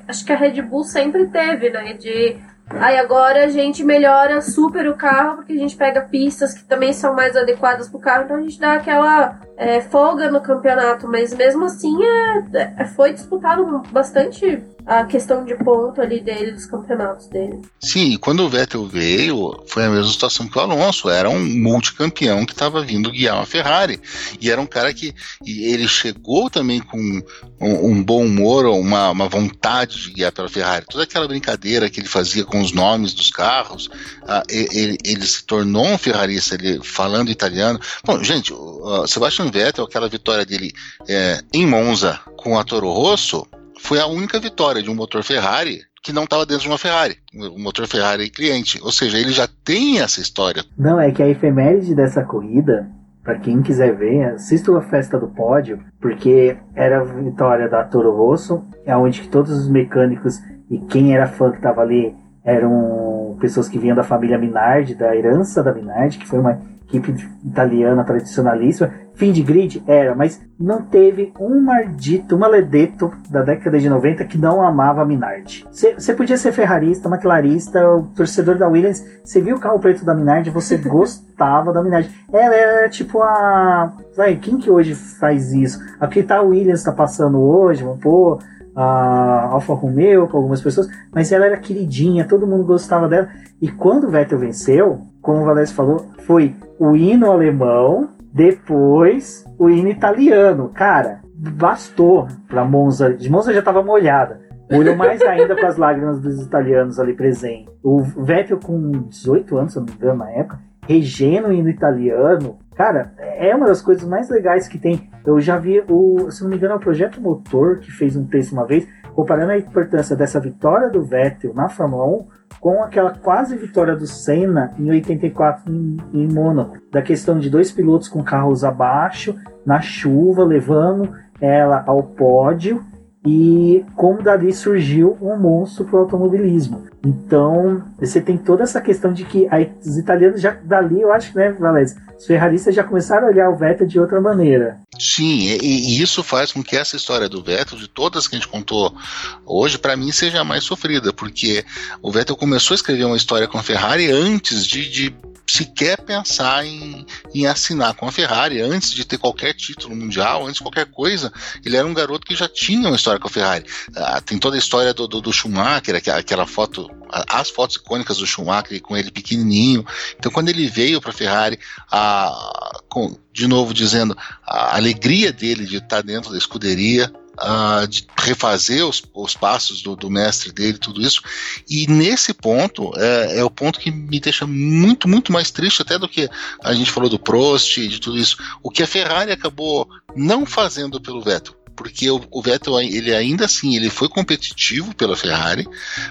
acho que a Red Bull sempre teve, né? De aí agora a gente melhora super o carro porque a gente pega pistas que também são mais adequadas para o carro, então a gente dá aquela é, folga no campeonato, mas mesmo assim é, é foi disputado bastante a questão de ponto ali dele, dos campeonatos dele. Sim, quando o Vettel veio, foi a mesma situação que o Alonso. Era um multicampeão que estava vindo guiar uma Ferrari. E era um cara que ele chegou também com um, um bom humor, uma, uma, vontade de guiar pela Ferrari. Toda aquela brincadeira que ele fazia com os nomes dos carros, uh, ele, ele, se tornou um ferrarista, ele falando italiano. Bom, gente, uh, Sebastian Vettel, aquela vitória dele é, em Monza com a Toro Rosso, foi a única vitória de um motor Ferrari que não estava dentro de uma Ferrari, um motor Ferrari cliente. Ou seja, ele já tem essa história. Não, é que a efeméride dessa corrida, para quem quiser ver, assista a festa do pódio, porque era a vitória da Toro Rosso, é onde todos os mecânicos e quem era fã que estava ali eram pessoas que vinham da família Minardi, da herança da Minardi, que foi uma equipe italiana tradicionalíssima. Fim de grid? Era, mas não teve um maldito, um maledeto da década de 90 que não amava a Minardi. Você podia ser ferrarista, maquilarista, o torcedor da Williams, você viu o carro preto da Minardi, você <laughs> gostava da Minardi. Ela era tipo a. Vai, quem que hoje faz isso? Aqui tá a Williams tá passando hoje, pôr a Alfa Romeo com algumas pessoas, mas ela era queridinha, todo mundo gostava dela. E quando o Vettel venceu, como o Valécio falou, foi o hino alemão, depois o hino italiano. Cara, bastou pra Monza. De Monza já tava molhada. Olhou mais ainda com as lágrimas dos italianos ali presentes. O Vettel com 18 anos, se não me engano, na época, regendo o hino italiano. Cara, é uma das coisas mais legais que tem. Eu já vi o, se não me engano, é o Projeto Motor que fez um texto uma vez comparando a importância dessa vitória do Vettel na Fórmula 1 com aquela quase vitória do Senna em 84 em, em Mônaco, da questão de dois pilotos com carros abaixo, na chuva, levando ela ao pódio e como dali surgiu um monstro para o automobilismo. Então, você tem toda essa questão de que aí, os italianos já dali, eu acho, né, Valézio, os ferraristas já começaram a olhar o Vettel de outra maneira. Sim, e, e isso faz com que essa história do Vettel, de todas que a gente contou hoje, para mim seja mais sofrida, porque o Vettel começou a escrever uma história com a Ferrari antes de, de sequer pensar em, em assinar com a Ferrari antes de ter qualquer título mundial, antes de qualquer coisa. Ele era um garoto que já tinha uma história com a Ferrari. Ah, tem toda a história do, do, do Schumacher, aquela, aquela, foto, as fotos icônicas do Schumacher com ele pequenininho. Então, quando ele veio para a Ferrari, de novo dizendo a alegria dele de estar dentro da escuderia, de refazer os, os passos do, do, mestre dele, tudo isso. E nesse ponto é, é, o ponto que me deixa muito, muito mais triste até do que a gente falou do Prost de tudo isso. O que a Ferrari acabou não fazendo pelo Vettel porque o, o, Vettel ele ainda assim ele foi competitivo pela Ferrari,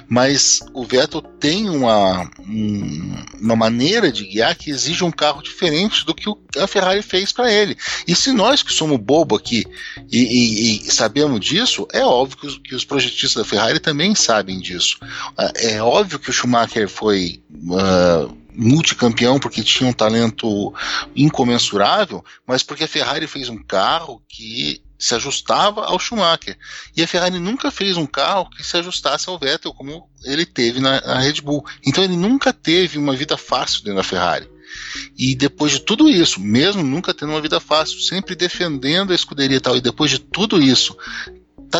mas o Vettel tem uma, um, uma maneira de guiar que exige um carro diferente do que o, a Ferrari fez para ele. E se nós que somos bobo aqui e, e, e sabemos disso, é óbvio que os, que os, projetistas da Ferrari também sabem disso. Ah, é óbvio que o Schumacher foi uh, multicampeão porque tinha um talento incomensurável, mas porque a Ferrari fez um carro que se ajustava ao Schumacher. E a Ferrari nunca fez um carro que se ajustasse ao Vettel, como ele teve na, na Red Bull. Então ele nunca teve uma vida fácil dentro da Ferrari. E depois de tudo isso, mesmo nunca tendo uma vida fácil, sempre defendendo a escuderia e tal, e depois de tudo isso,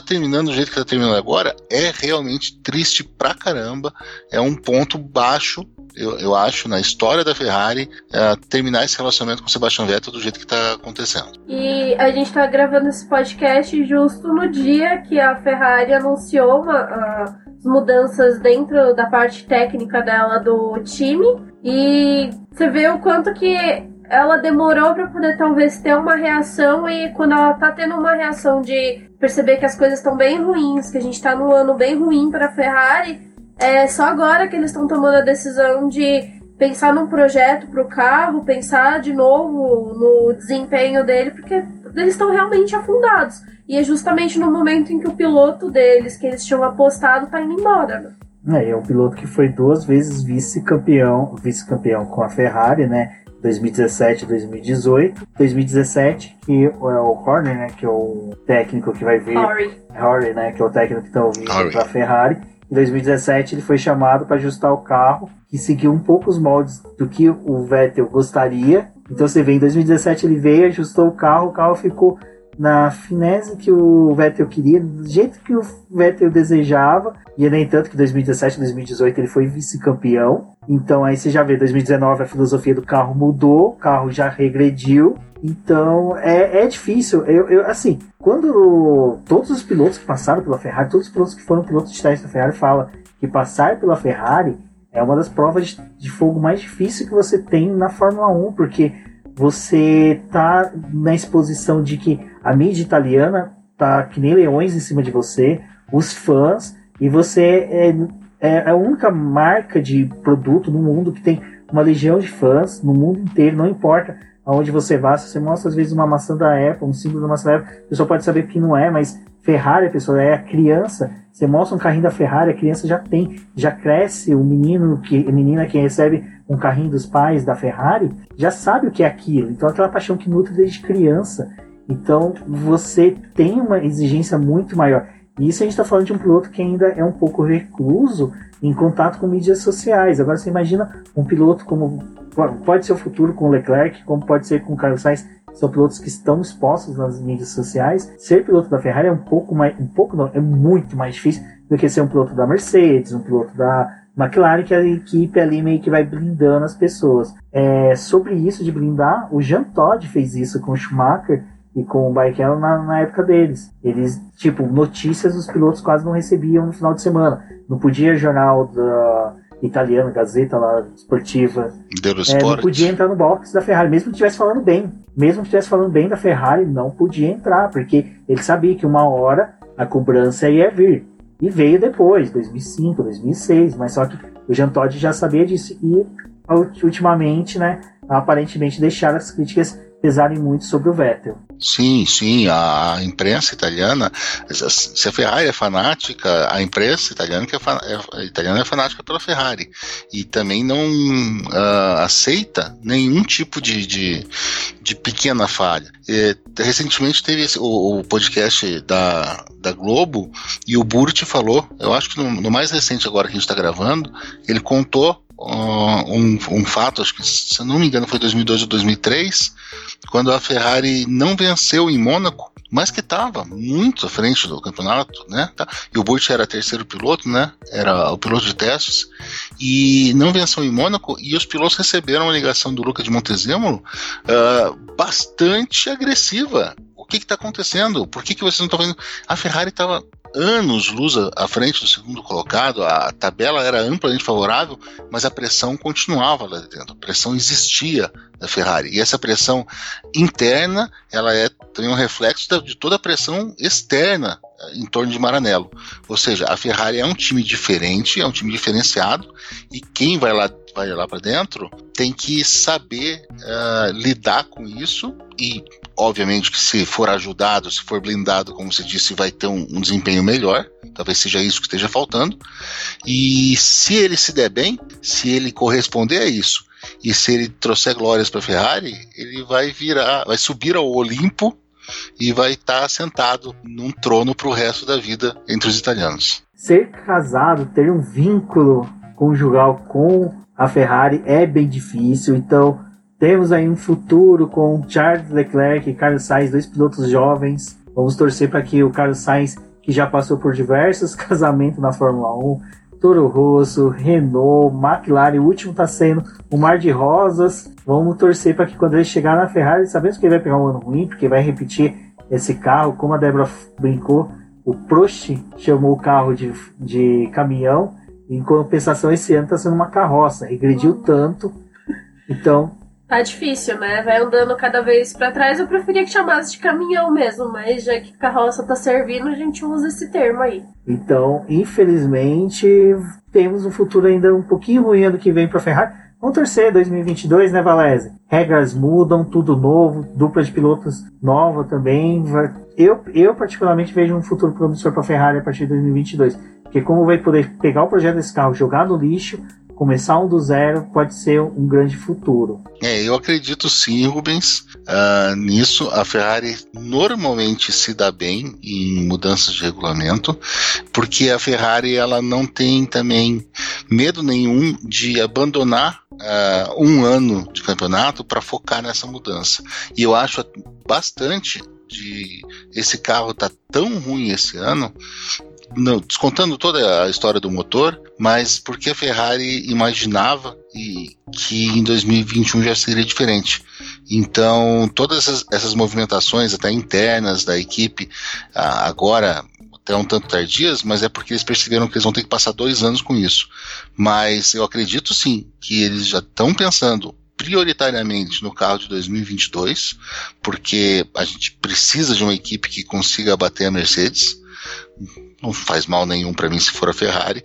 tá terminando do jeito que tá terminando agora, é realmente triste pra caramba. É um ponto baixo eu, eu acho, na história da Ferrari, é, terminar esse relacionamento com o Sebastian Vettel do jeito que está acontecendo. E a gente está gravando esse podcast justo no dia que a Ferrari anunciou uma, as mudanças dentro da parte técnica dela do time. E você vê o quanto que ela demorou para poder talvez ter uma reação e quando ela tá tendo uma reação de perceber que as coisas estão bem ruins, que a gente tá num ano bem ruim para Ferrari, é só agora que eles estão tomando a decisão de pensar num projeto para o carro, pensar de novo no desempenho dele, porque eles estão realmente afundados. E é justamente no momento em que o piloto deles, que eles tinham apostado, está indo embora. Né? É, é um piloto que foi duas vezes vice-campeão, vice-campeão com a Ferrari, né? 2017 e 2018. 2017, que é o Horner, né? Que é o técnico que vai vir. Horry. Horry, né? Que é o técnico que está vindo para a Ferrari. Em 2017 ele foi chamado para ajustar o carro, que seguiu um pouco os moldes do que o Vettel gostaria. Então você vê, em 2017 ele veio, ajustou o carro, o carro ficou na finesse que o Vettel queria, do jeito que o Vettel desejava. E nem tanto que 2017 2018 ele foi vice-campeão. Então aí você já vê, 2019 a filosofia do carro mudou, o carro já regrediu. Então é, é difícil. Eu, eu, assim, quando todos os pilotos que passaram pela Ferrari, todos os pilotos que foram pilotos de teste da Ferrari falam que passar pela Ferrari é uma das provas de, fogo mais difíceis que você tem na Fórmula 1, porque você tá na exposição de que a mídia italiana tá que nem leões em cima de você, os fãs, e você é, é, é a única marca de produto no mundo que tem uma legião de fãs no mundo inteiro, não importa aonde você vá, se você mostra às vezes uma maçã da Apple, um símbolo da maçã da Apple, você só pode saber que não é, mas Ferrari, pessoal, é a criança. Você mostra um carrinho da Ferrari, a criança já tem, já cresce. O menino que, a menina que recebe um carrinho dos pais da Ferrari já sabe o que é aquilo. Então, aquela paixão que nutre desde criança. Então, você tem uma exigência muito maior. E isso a gente está falando de um piloto que ainda é um pouco recluso em contato com mídias sociais. Agora, você imagina um piloto como pode ser o futuro com o Leclerc, como pode ser com o Carlos Sainz são pilotos que estão expostos nas mídias sociais. Ser piloto da Ferrari é um pouco mais, um pouco não, é muito mais difícil do que ser um piloto da Mercedes, um piloto da McLaren, que a equipe ali meio que vai blindando as pessoas. É, sobre isso de blindar, o Jean Todt fez isso com o Schumacher e com o Barrichello na, na, época deles. Eles, tipo, notícias os pilotos quase não recebiam no final de semana. Não podia jornal da italiano, Gazeta lá, esportiva. É, não podia entrar no box da Ferrari, mesmo que estivesse falando bem. Mesmo que estivesse falando bem da Ferrari, não podia entrar, porque ele sabia que uma hora a cobrança ia vir. E veio depois, 2005, 2006, mas só que o Jean Todt já sabia disso. E ultimamente, né, aparentemente deixaram as críticas pesarem muito sobre o Vettel. Sim, sim, a imprensa italiana, se a Ferrari é fanática, a imprensa italiana, que é, é, italiana é fanática pela Ferrari e também não uh, aceita nenhum tipo de, de, de pequena falha. E, recentemente teve esse, o, o, podcast da, da Globo e o Burt falou, eu acho que no, no mais recente agora que a gente está gravando, ele contou um, um, fato, acho que se eu não me engano foi 2002 ou 2003, quando a Ferrari não venceu em Mônaco, mas que estava muito à frente do campeonato, né? Tá? E o Burt era terceiro piloto, né? Era o piloto de testes e não venceu em Mônaco e os pilotos receberam uma ligação do Luca de Montezemolo uh, bastante agressiva. O que está acontecendo? Por que, que vocês não estão vendo? A Ferrari estava anos luz à frente do segundo colocado, a tabela era amplamente favorável, mas a pressão continuava lá dentro, a pressão existia da Ferrari. E essa pressão interna, ela é também um reflexo de toda a pressão externa eh, em torno de Maranello. Ou seja, a Ferrari é um time diferente, é um time diferenciado, e quem vai lá vai lá para dentro tem que saber uh, lidar com isso e Obviamente que se for ajudado, se for blindado, como você disse, vai ter um, um desempenho melhor. Talvez seja isso que esteja faltando. E se ele se der bem, se ele corresponder a isso, e se ele trouxer glórias para a Ferrari, ele vai virar, vai subir ao Olimpo e vai estar tá sentado num trono para o resto da vida entre os italianos. Ser casado, ter um vínculo conjugal com a Ferrari é bem difícil, então temos aí um futuro com Charles Leclerc e Carlos Sainz, dois pilotos jovens. Vamos torcer para que o Carlos Sainz, que já passou por diversos <laughs> casamentos na Fórmula 1, Toro Rosso, Renault, McLaren, o último está sendo o Mar de Rosas. Vamos torcer para que quando ele chegar na Ferrari, sabemos que ele vai pegar um ano ruim, porque vai repetir esse carro, como a Débora brincou, o Prost chamou o carro de, de caminhão, em compensação esse ano está sendo uma carroça, regrediu tanto. Então, Tá difícil, né? Vai andando cada vez para trás. Eu preferia que chamasse de caminhão mesmo, mas já que carroça tá servindo, a gente usa esse termo aí. Então, infelizmente, temos um futuro ainda um pouquinho ruim do que vem para Ferrari. Vamos torcer 2022, né, Valese? Regras mudam, tudo novo, dupla de pilotos nova também. Eu, eu particularmente vejo um futuro promissor para Ferrari a partir de 2022, porque como vai poder pegar o projeto desse carro, jogar no lixo, começar um do zero pode ser um grande futuro. É, eu acredito sim, Rubens, uh, nisso. A Ferrari normalmente se dá bem em mudanças de regulamento, porque a Ferrari ela não tem também medo nenhum de abandonar uh, um ano de campeonato para focar nessa mudança. E eu acho bastante de esse carro tá tão ruim esse ano não, descontando toda a história do motor, mas porque a Ferrari imaginava e, que em 2021 já seria diferente. Então, todas essas, essas movimentações, até internas da equipe, agora até um tanto tardias, mas é porque eles perceberam que eles vão ter que passar dois anos com isso. Mas eu acredito sim que eles já estão pensando prioritariamente no carro de 2022, porque a gente precisa de uma equipe que consiga bater a Mercedes não faz mal nenhum para mim se for a Ferrari.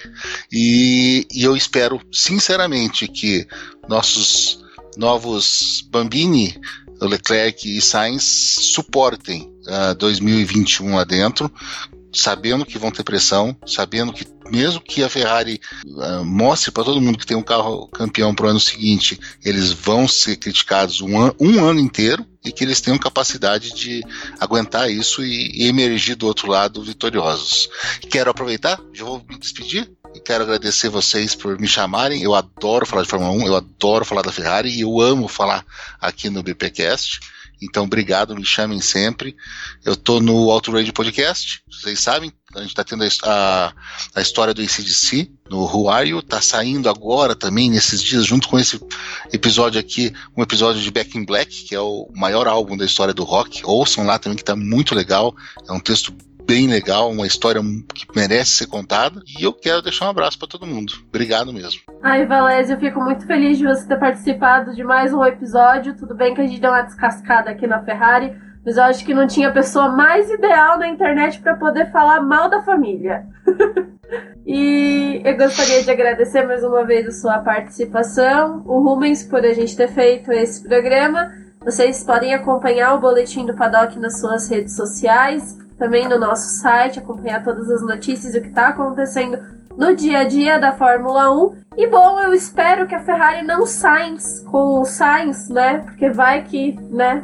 E, e, eu espero, sinceramente, que nossos novos Bambini Leclerc e Sainz suportem uh, 2021 lá dentro, sabendo que vão ter pressão, sabendo que mesmo que a Ferrari uh, mostre para todo mundo que tem um carro campeão para o ano seguinte, eles vão ser criticados um, an um, ano inteiro e que eles tenham capacidade de aguentar isso e, e emergir do outro lado vitoriosos. Quero aproveitar, já vou me despedir. E quero agradecer vocês por me chamarem. Eu adoro falar de Fórmula 1, eu adoro falar da Ferrari e eu amo falar aqui no BPcast. Então, obrigado, me chamem sempre. Eu tô no Auto Radio Podcast, vocês sabem, a gente tá tendo a, a história do ACDC no Who Are You, tá saindo agora também, nesses dias, junto com esse episódio aqui, um episódio de Back in Black, que é o maior álbum da história do rock. Ouçam lá também, que tá muito legal. É um texto bem legal, uma história que merece ser contada. E eu quero deixar um abraço para todo mundo. Obrigado mesmo. Ai, Valézia, eu fico muito feliz de você ter participado de mais um episódio. Tudo bem que a gente deu uma descascada aqui na Ferrari, mas eu acho que não tinha pessoa mais ideal na internet para poder falar mal da família. <laughs> e eu gostaria de agradecer mais uma vez a sua participação, o Rumens por a gente ter feito esse programa. Vocês podem acompanhar o Boletim do Paddock nas suas redes sociais também no nosso site, acompanhar todas as notícias e o que está acontecendo no dia a dia da Fórmula 1. E bom, eu espero que a Ferrari não saia com o Sainz, né? Porque vai que, né?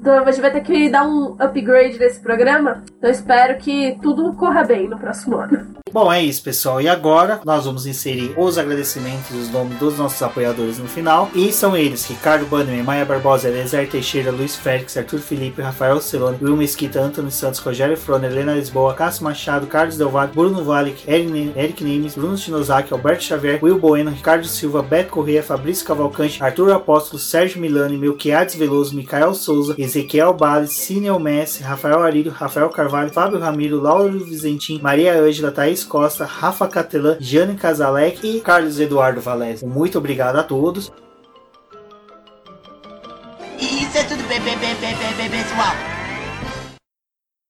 Então a gente vai ter que dar um upgrade nesse programa. Então espero que tudo corra bem no próximo ano. Bom, é isso, pessoal. E agora nós vamos inserir os agradecimentos dos nomes dos nossos apoiadores no final. E são eles: Ricardo Bannerman, Maia Barbosa, Elezer Teixeira, Luiz Félix, Arthur Felipe, Rafael Celone, Will Mesquita, Antônio Santos, Rogério Froner, Helena Lisboa, Cássio Machado, Carlos Delvado, Bruno Vale, Eric Nemes, Bruno Shinozaki, Alberto Xavier, Will Bueno, Ricardo Silva, Beto Correia, Fabrício Cavalcante, Arthur Apóstolo, Sérgio Milani, Melquiades Veloso, Micael Souza, Ezequiel Bales, Cineo Messi, Rafael Arílio, Rafael Carvalho, Fábio Ramiro, Lauro Vizentim, Maria Ângela, Thaís Costa, Rafa Catelan, Jane Casalec e Carlos Eduardo Valese. Muito obrigado a todos. Isso é tudo bem, bem, bem, pessoal.